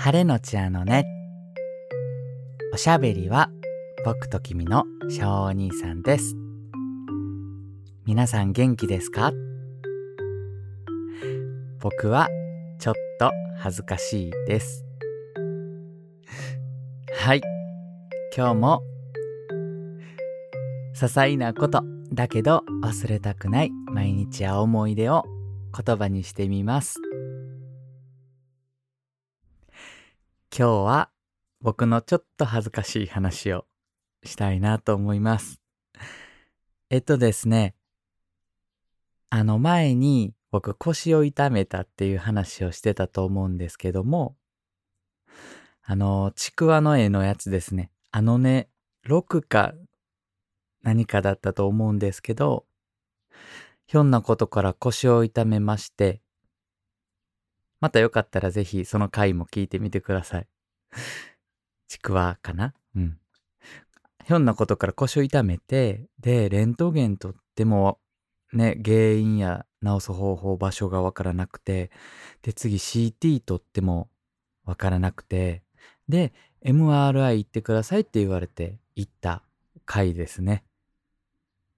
晴れのちあのね。おしゃべりは僕と君の小お兄さんです。皆さん元気ですか？僕はちょっと恥ずかしいです。はい。今日も些細なことだけど忘れたくない毎日や思い出を言葉にしてみます。今日は僕のちょっと恥ずかしい話をしたいなと思います。えっとですね、あの前に僕腰を痛めたっていう話をしてたと思うんですけども、あの、ちくわの絵のやつですね。あのね、6か何かだったと思うんですけど、ひょんなことから腰を痛めまして、またよかったらぜひその回も聞いてみてください。ちくわかな？うん。ひょんなことから腰を痛めて、で、レントゲンとってもね、原因や治す方法、場所がわからなくて、で、次 CT とってもわからなくて、で、MRI 行ってくださいって言われて行った回ですね。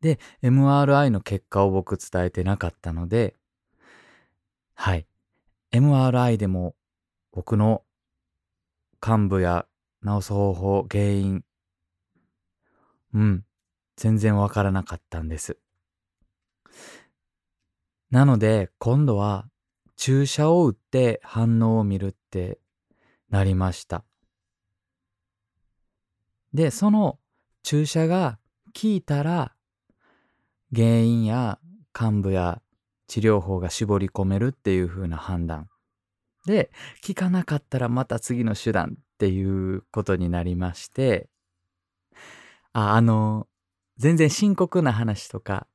で、MRI の結果を僕伝えてなかったので、はい。MRI でも僕の幹部や治す方法、原因、うん、全然わからなかったんです。なので、今度は注射を打って反応を見るってなりました。で、その注射が効いたら、原因や幹部や治療法が絞り込めるっていう風な判断。で、効かなかったらまた次の手段っていうことになりまして、あ、あの、全然深刻な話とか、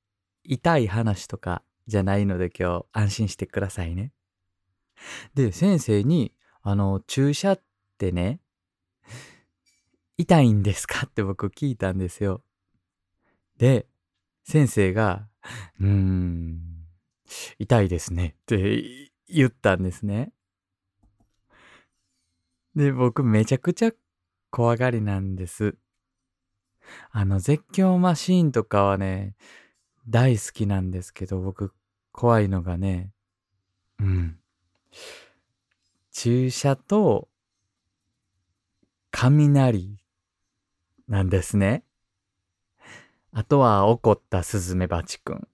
痛い話とかじゃないので今日安心してくださいね。で、先生に、あの、注射ってね、痛いんですかって僕聞いたんですよ。で、先生が、うーん、痛いですねって言ったんですね。で、僕めちゃくちゃ怖がりなんです。あの、絶叫マシーンとかはね、大好きなんですけど、僕怖いのがね、うん。注射と雷なんですね。あとは怒ったスズメバチくん。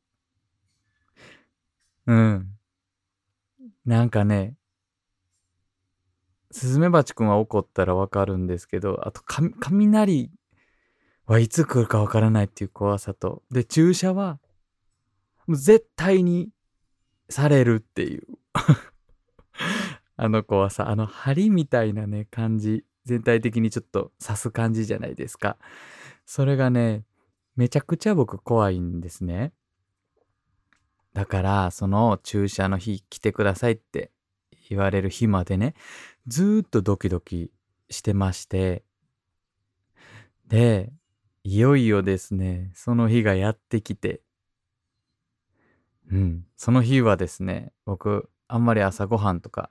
うん。なんかね、スズメバチくんは怒ったらわかるんですけど、あと、雷はいつ来るかわからないっていう怖さと、で、注射は、もう絶対にされるっていう あの怖さ、あの針みたいなね、感じ、全体的にちょっと刺す感じじゃないですか。それがね、めちゃくちゃ僕怖いんですね。だから、その注射の日来てくださいって言われる日までね、ずーっとドキドキしてまして、で、いよいよですね、その日がやってきて、うん、その日はですね、僕、あんまり朝ごはんとか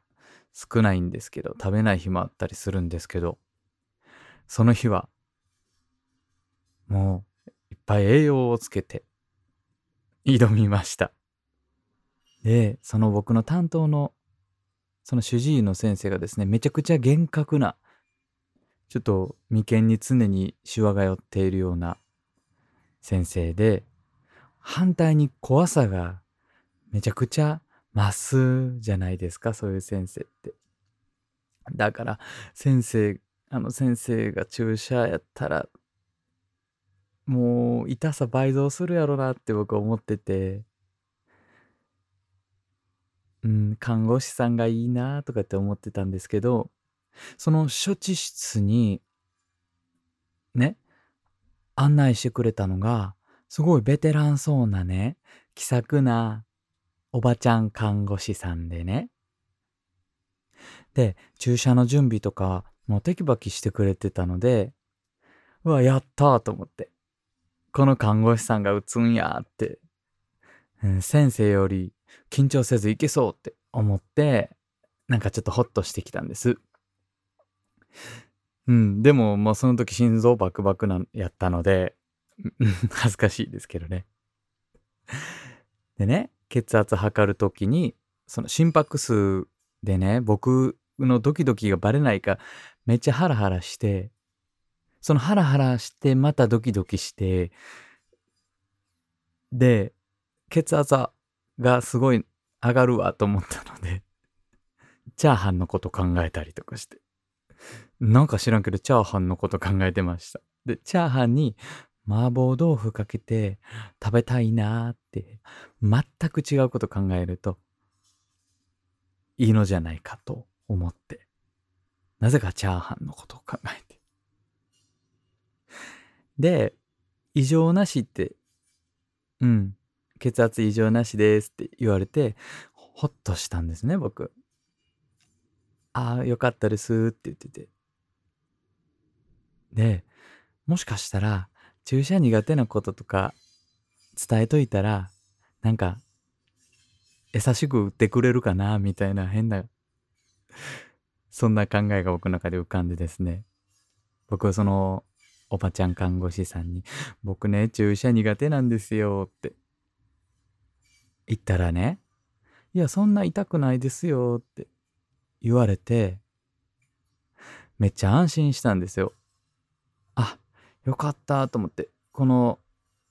少ないんですけど、食べない日もあったりするんですけど、その日は、もう、いっぱい栄養をつけて挑みました。で、その僕の担当のその主治医の先生がですね、めちゃくちゃ厳格な、ちょっと眉間に常にシワが寄っているような先生で、反対に怖さがめちゃくちゃ増すじゃないですか、そういう先生って。だから、先生、あの先生が注射やったらもう痛さ倍増するやろなって僕思ってて、うん、看護師さんがいいなとかって思ってたんですけど、その処置室に、ね、案内してくれたのが、すごいベテランそうなね、気さくなおばちゃん看護師さんでね。で、注射の準備とか、もうテキパキしてくれてたので、うわ、やったーと思って。この看護師さんが打つんやって、うん、先生より緊張せずいけそうって思って、なんかちょっとホッとしてきたんです。うん、でも、もうその時心臓バクバクな、やったので、恥ずかしいですけどね。でね、血圧測る時に、その心拍数でね、僕のドキドキがバレないか、めっちゃハラハラして、そのハラハラして、またドキドキして、で、血圧はがすごい上がるわと思ったので、チャーハンのこと考えたりとかして。なんか知らんけど、チャーハンのこと考えてました。で、チャーハンに麻婆豆腐かけて食べたいなーって、全く違うこと考えると、いいのじゃないかと思って、なぜかチャーハンのことを考えて。で、異常なしって、うん、血圧異常なしですって言われて、ほっとしたんですね、僕。ああ、よかったですって言ってて。で、もしかしたら、注射苦手なこととか伝えといたら、なんか、優しく打ってくれるかな、みたいな変な、そんな考えが僕の中で浮かんでですね。僕はその、おばちゃん看護師さんに、僕ね、注射苦手なんですよって言ったらね、いや、そんな痛くないですよって言われて、めっちゃ安心したんですよ。あ、よかったと思って、この、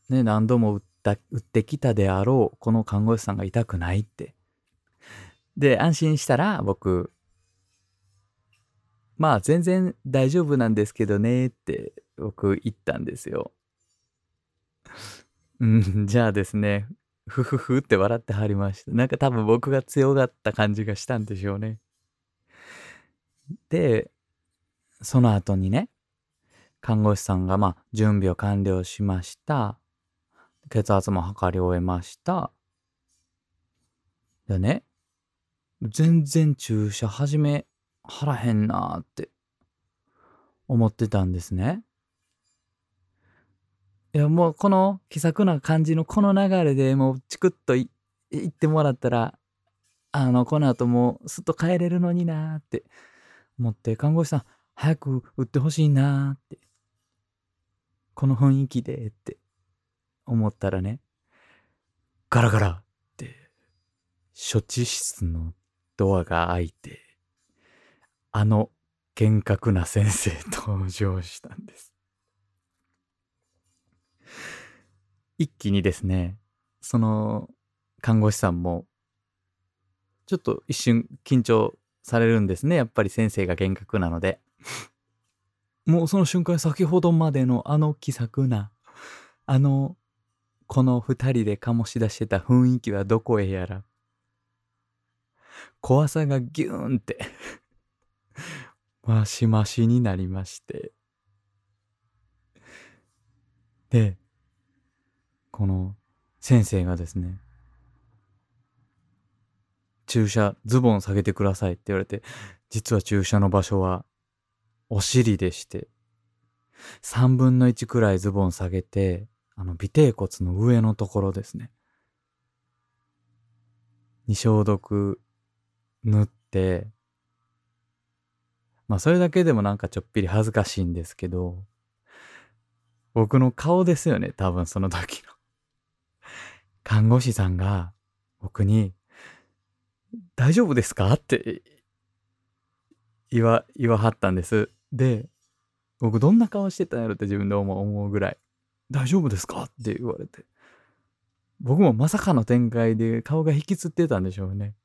ね、何度も打った、打ってきたであろう、この看護師さんが痛くないって。で、安心したら、僕、まあ全然大丈夫なんですけどねって僕言ったんですよ。うん、じゃあですね、ふふふって笑ってはりました。なんか多分僕が強がった感じがしたんでしょうね。で、その後にね、看護師さんがまあ準備を完了しました。血圧も測り終えました。でね、全然注射始めはらへんなーって思ってたんですね。いやもうこの気さくな感じのこの流れでもうチクッとい言ってもらったらあのこの後もうすっと帰れるのになーって思って看護師さん早く打ってほしいなーってこの雰囲気でって思ったらねガラガラって処置室のドアが開いてあの厳格な先生登場したんです。一気にですね、その看護師さんも、ちょっと一瞬緊張されるんですね。やっぱり先生が厳格なので。もうその瞬間先ほどまでのあの気さくな、あの、この二人で醸し出してた雰囲気はどこへやら。怖さがギューンってマシマシになりまして。で、この先生がですね、注射、ズボン下げてくださいって言われて、実は注射の場所はお尻でして、3分の1くらいズボン下げて、あの、尾低骨の上のところですね。に消毒塗って、まあそれだけでもなんかちょっぴり恥ずかしいんですけど、僕の顔ですよね、多分その時の。看護師さんが僕に、大丈夫ですか？って言わ、言わはったんです。で、僕どんな顔してたんやろって自分で思うぐらい、大丈夫ですか？って言われて。僕もまさかの展開で顔が引きつってたんでしょうね。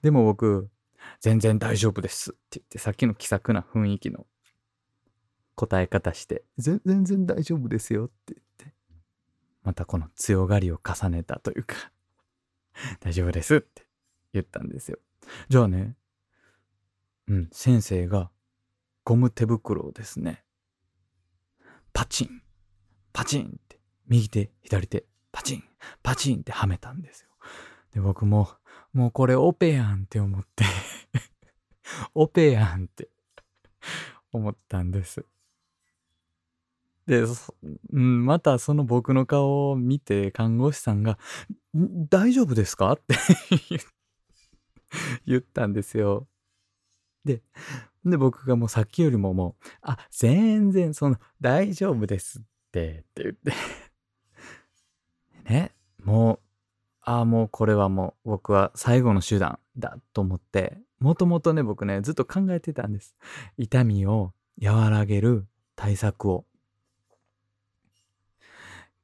でも僕、全然大丈夫ですって言って、さっきの気さくな雰囲気の答え方して、全然大丈夫ですよって。またこの強がりを重ねたというか 大丈夫ですって言ったんですよ。じゃあね、うん、先生がゴム手袋をですね、パチン、パチンって、右手、左手、パチン、パチンってはめたんですよ。で、僕も、もうこれオペやんって思って オペやんって思ったんです。で、うん、またその僕の顔を見て看護師さんが、大丈夫ですか？って 言ったんですよ。で、で、僕がもうさっきよりももう、あ、全然その、大丈夫ですって、って言って ね、もう、ああ、もうこれはもう僕は最後の手段だと思って、もともとね、僕ね、ずっと考えてたんです。痛みを和らげる対策を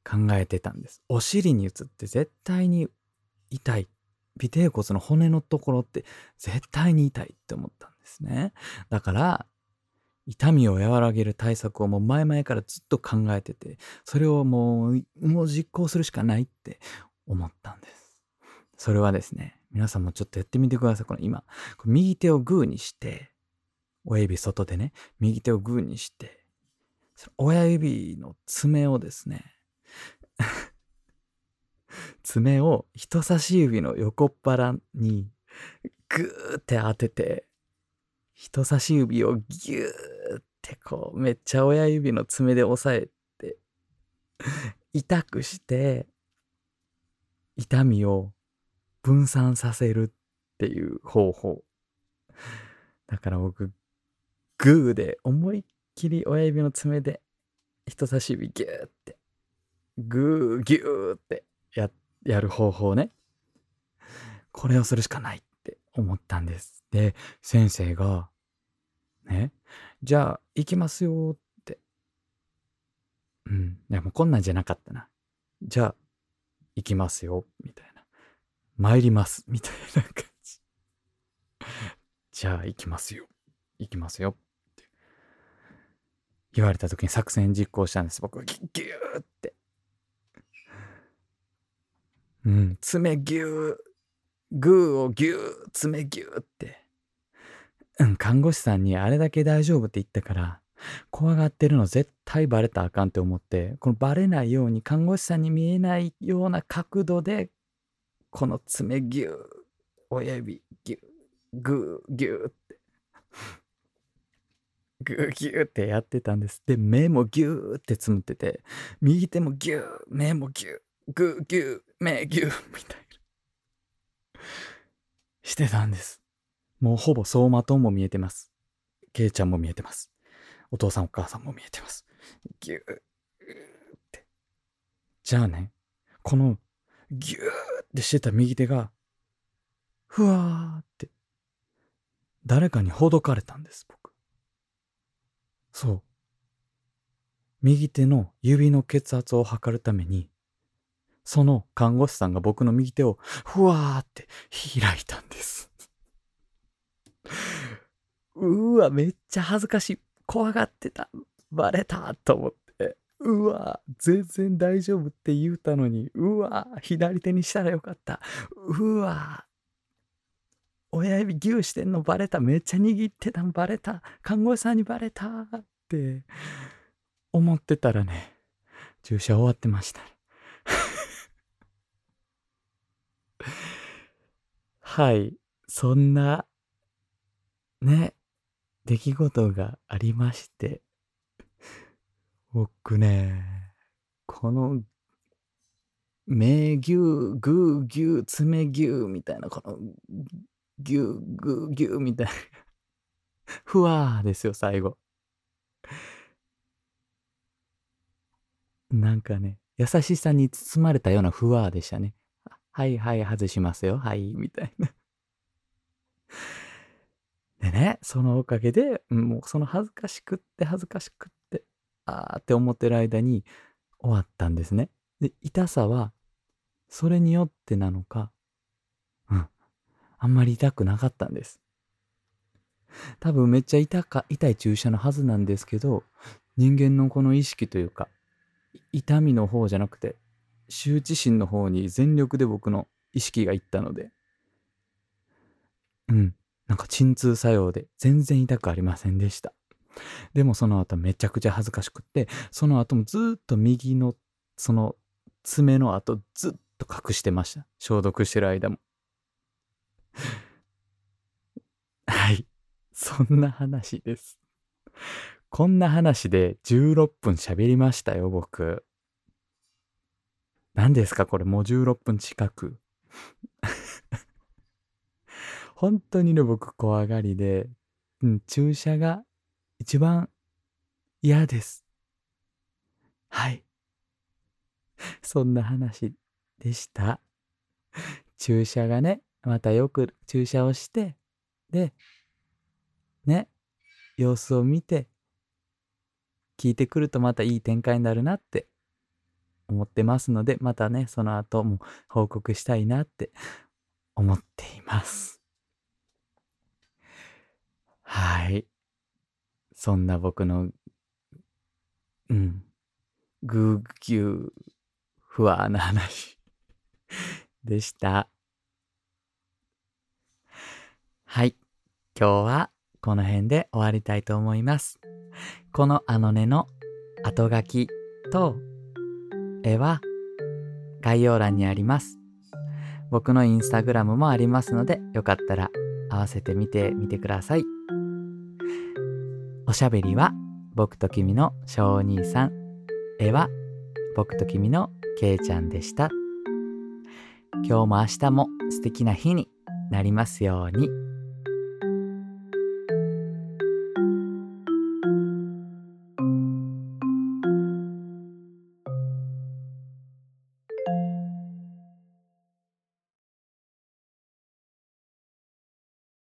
考えてたんです。お尻に打つって絶対に痛い。尾低骨の骨のところって絶対に痛いって思ったんですね。だから、痛みを和らげる対策をもう前々からずっと考えてて、それをもう、もう実行するしかないって思ったんです。それはですね、皆さんもちょっとやってみてください。この今、右手をグーにして、親指外でね、右手をグーにして、親指の爪をですね、爪を人差し指の横っ腹にグーって当てて、人差し指をギューってこう、めっちゃ親指の爪で押さえて、痛くして、痛みを分散させるっていう方法。だから僕、グーで思いっきり親指の爪で人差し指ギューって、グーギューってやって、やる方法ね。これをするしかないって思ったんです。で、先生が、ね、じゃあ行きますよって。うん、でもこんなんじゃなかったな。じゃあ行きますよ、みたいな。参ります、みたいな感じ。じゃあ行きますよ。行きますよ。って言われた時に作戦実行したんです。僕はギューって。うん、爪ギュー、グーをギュー、爪ギューって。うん、看護師さんにあれだけ大丈夫って言ったから、怖がってるの絶対バレたらあかんって思って、このバレないように看護師さんに見えないような角度で、この爪ギュー、親指ギュー、グー、ギューって、グーギューってやってたんです。で、目もギューってつむってて、右手もギュー、目もギュー、グーギュー、目ギューみたいな。してたんです。もうほぼ走馬灯も見えてます。ケイちゃんも見えてます。お父さんお母さんも見えてます。ギューって。じゃあね、このギューってしてた右手が、ふわーって、誰かにほどかれたんです、僕。そう。右手の指の血圧を測るために、その看護師さんが僕の右手をふわーって開いたんです。うわ、めっちゃ恥ずかしい。怖がってた。バレたと思って。うわ、全然大丈夫って言うたのに。うわ、左手にしたらよかった。うわ、親指ギューしてんのバレた。めっちゃ握ってたのバレた。看護師さんにバレたって思ってたらね、注射終わってました。ねはい。そんな、ね、出来事がありまして、僕ね、この、目牛、グー牛、爪牛みたいな、この、牛、グー牛みたいな、ふわーですよ、最後。なんかね、優しさに包まれたようなふわーでしたね。はいはい、外しますよ。はい、みたいな。でね、そのおかげで、もうその恥ずかしくって恥ずかしくって、あーって思ってる間に終わったんですね。で、痛さは、それによってなのか、うん、あんまり痛くなかったんです。多分めっちゃ痛か、痛い注射のはずなんですけど、人間のこの意識というか、痛みの方じゃなくて、羞恥心の方に全力で僕の意識がいったので、うん、なんか鎮痛作用で全然痛くありませんでした。でもその後めちゃくちゃ恥ずかしくって、その後もずっと右のその爪の後ずっと隠してました。消毒してる間も。はい。そんな話です。こんな話で16分喋りましたよ、僕。何ですか？これもう16分近く。本当にね、僕怖がりで、うん、注射が一番嫌です。はい。そんな話でした。注射がね、またよく注射をして、で、ね、様子を見て、聞いてくるとまたいい展開になるなって思ってますので、またね、その後も報告したいなって思っています。はい。そんな僕の、うん、ぐーぎゅーふわーな話 でした。はい。今日はこの辺で終わりたいと思います。このあのねの後書きと絵は概要欄にあります。僕のインスタグラムもありますので、よかったら合わせてみてみてください。おしゃべりは僕と君の小兄さん。絵は僕と君のけいちゃんでした。今日も明日も素敵な日になりますように。